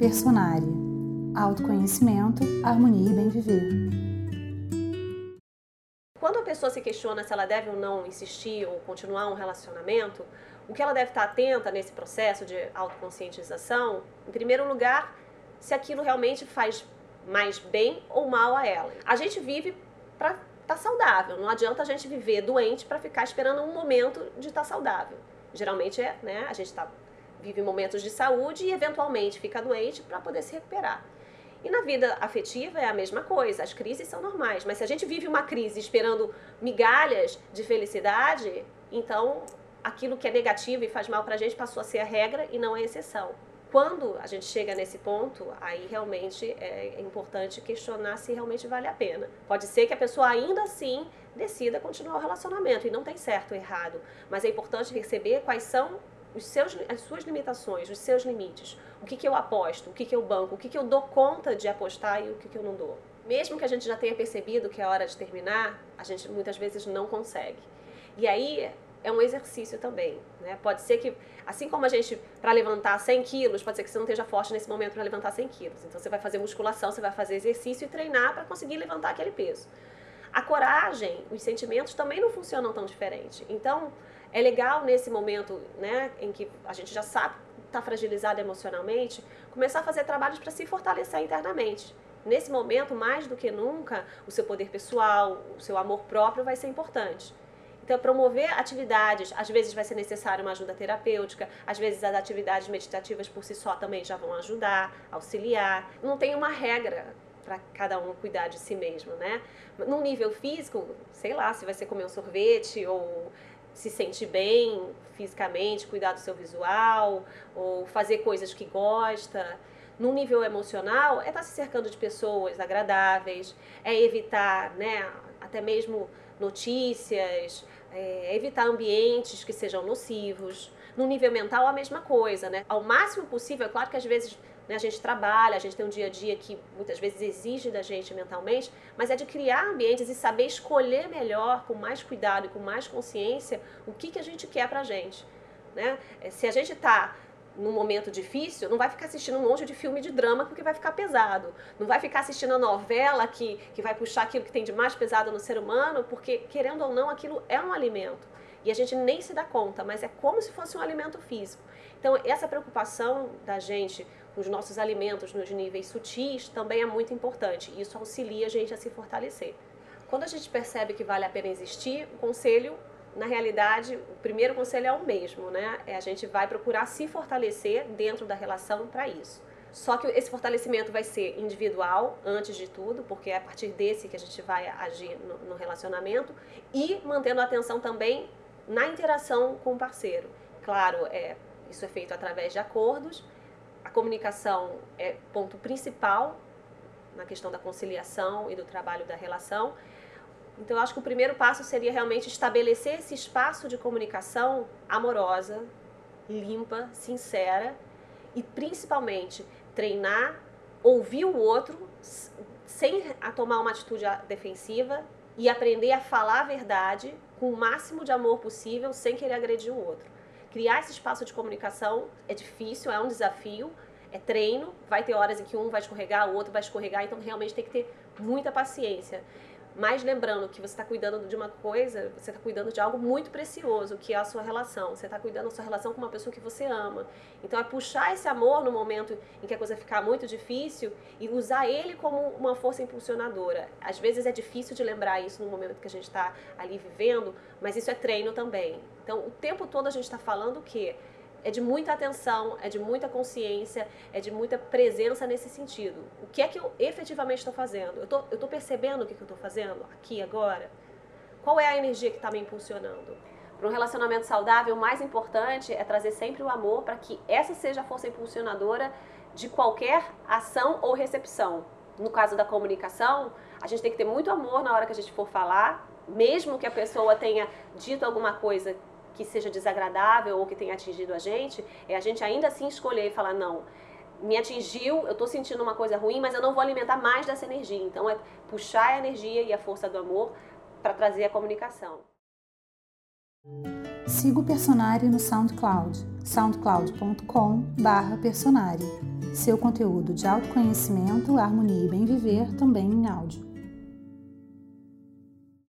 Personária. Autoconhecimento, harmonia e bem viver. Quando a pessoa se questiona se ela deve ou não insistir ou continuar um relacionamento, o que ela deve estar atenta nesse processo de autoconscientização, em primeiro lugar, se aquilo realmente faz mais bem ou mal a ela. A gente vive para estar tá saudável, não adianta a gente viver doente para ficar esperando um momento de estar tá saudável. Geralmente é, né, a gente tá, vive momentos de saúde e eventualmente fica doente para poder se recuperar. E na vida afetiva é a mesma coisa, as crises são normais, mas se a gente vive uma crise esperando migalhas de felicidade, então aquilo que é negativo e faz mal para a gente passou a ser a regra e não a exceção. Quando a gente chega nesse ponto, aí realmente é importante questionar se realmente vale a pena. Pode ser que a pessoa ainda assim decida continuar o relacionamento e não tem certo ou errado, mas é importante perceber quais são os seus, as suas limitações, os seus limites. O que, que eu aposto, o que, que eu banco, o que, que eu dou conta de apostar e o que, que eu não dou. Mesmo que a gente já tenha percebido que é hora de terminar, a gente muitas vezes não consegue. E aí é um exercício também. Né? Pode ser que, assim como a gente, para levantar 100 quilos, pode ser que você não esteja forte nesse momento para levantar 100 quilos. Então você vai fazer musculação, você vai fazer exercício e treinar para conseguir levantar aquele peso. A coragem, os sentimentos também não funcionam tão diferente. Então, é legal nesse momento, né, em que a gente já sabe está fragilizado emocionalmente, começar a fazer trabalhos para se fortalecer internamente. Nesse momento, mais do que nunca, o seu poder pessoal, o seu amor próprio vai ser importante. Então, promover atividades, às vezes vai ser necessário uma ajuda terapêutica, às vezes as atividades meditativas por si só também já vão ajudar, auxiliar. Não tem uma regra para cada um cuidar de si mesmo, né? No nível físico, sei lá, se vai ser comer um sorvete ou se sentir bem fisicamente, cuidar do seu visual, ou fazer coisas que gosta. No nível emocional, é estar tá se cercando de pessoas agradáveis, é evitar, né, até mesmo notícias, é evitar ambientes que sejam nocivos. No nível mental, a mesma coisa, né? Ao máximo possível, é claro que às vezes né? A gente trabalha, a gente tem um dia a dia que muitas vezes exige da gente mentalmente, mas é de criar ambientes e saber escolher melhor, com mais cuidado e com mais consciência, o que, que a gente quer pra gente. Né? É, se a gente está num momento difícil, não vai ficar assistindo um monte de filme de drama porque vai ficar pesado. Não vai ficar assistindo a novela que, que vai puxar aquilo que tem de mais pesado no ser humano, porque, querendo ou não, aquilo é um alimento. E a gente nem se dá conta, mas é como se fosse um alimento físico. Então, essa preocupação da gente com os nossos alimentos nos níveis sutis também é muito importante. Isso auxilia a gente a se fortalecer. Quando a gente percebe que vale a pena existir, o conselho, na realidade, o primeiro conselho é o mesmo, né? É a gente vai procurar se fortalecer dentro da relação para isso. Só que esse fortalecimento vai ser individual, antes de tudo, porque é a partir desse que a gente vai agir no, no relacionamento, e mantendo a atenção também na interação com o parceiro. Claro, é, isso é feito através de acordos a comunicação é ponto principal na questão da conciliação e do trabalho da relação. Então, eu acho que o primeiro passo seria realmente estabelecer esse espaço de comunicação amorosa, limpa, sincera e principalmente treinar, ouvir o outro sem tomar uma atitude defensiva e aprender a falar a verdade com o máximo de amor possível sem querer agredir o outro. Criar esse espaço de comunicação é difícil, é um desafio, é treino, vai ter horas em que um vai escorregar, o outro vai escorregar, então realmente tem que ter muita paciência. Mas lembrando que você está cuidando de uma coisa, você está cuidando de algo muito precioso, que é a sua relação. Você está cuidando da sua relação com uma pessoa que você ama. Então é puxar esse amor no momento em que a coisa ficar muito difícil e usar ele como uma força impulsionadora. Às vezes é difícil de lembrar isso no momento que a gente está ali vivendo, mas isso é treino também. Então o tempo todo a gente está falando o quê? É de muita atenção, é de muita consciência, é de muita presença nesse sentido. O que é que eu efetivamente estou fazendo? Eu estou percebendo o que, que eu estou fazendo aqui, agora? Qual é a energia que está me impulsionando? Para um relacionamento saudável, o mais importante é trazer sempre o amor para que essa seja a força impulsionadora de qualquer ação ou recepção. No caso da comunicação, a gente tem que ter muito amor na hora que a gente for falar, mesmo que a pessoa tenha dito alguma coisa que seja desagradável ou que tenha atingido a gente, é a gente ainda assim escolher e falar, não, me atingiu, eu estou sentindo uma coisa ruim, mas eu não vou alimentar mais dessa energia. Então é puxar a energia e a força do amor para trazer a comunicação. Siga o Personari no SoundCloud, soundcloud.com/personari. Seu conteúdo de autoconhecimento, harmonia e bem viver também em áudio.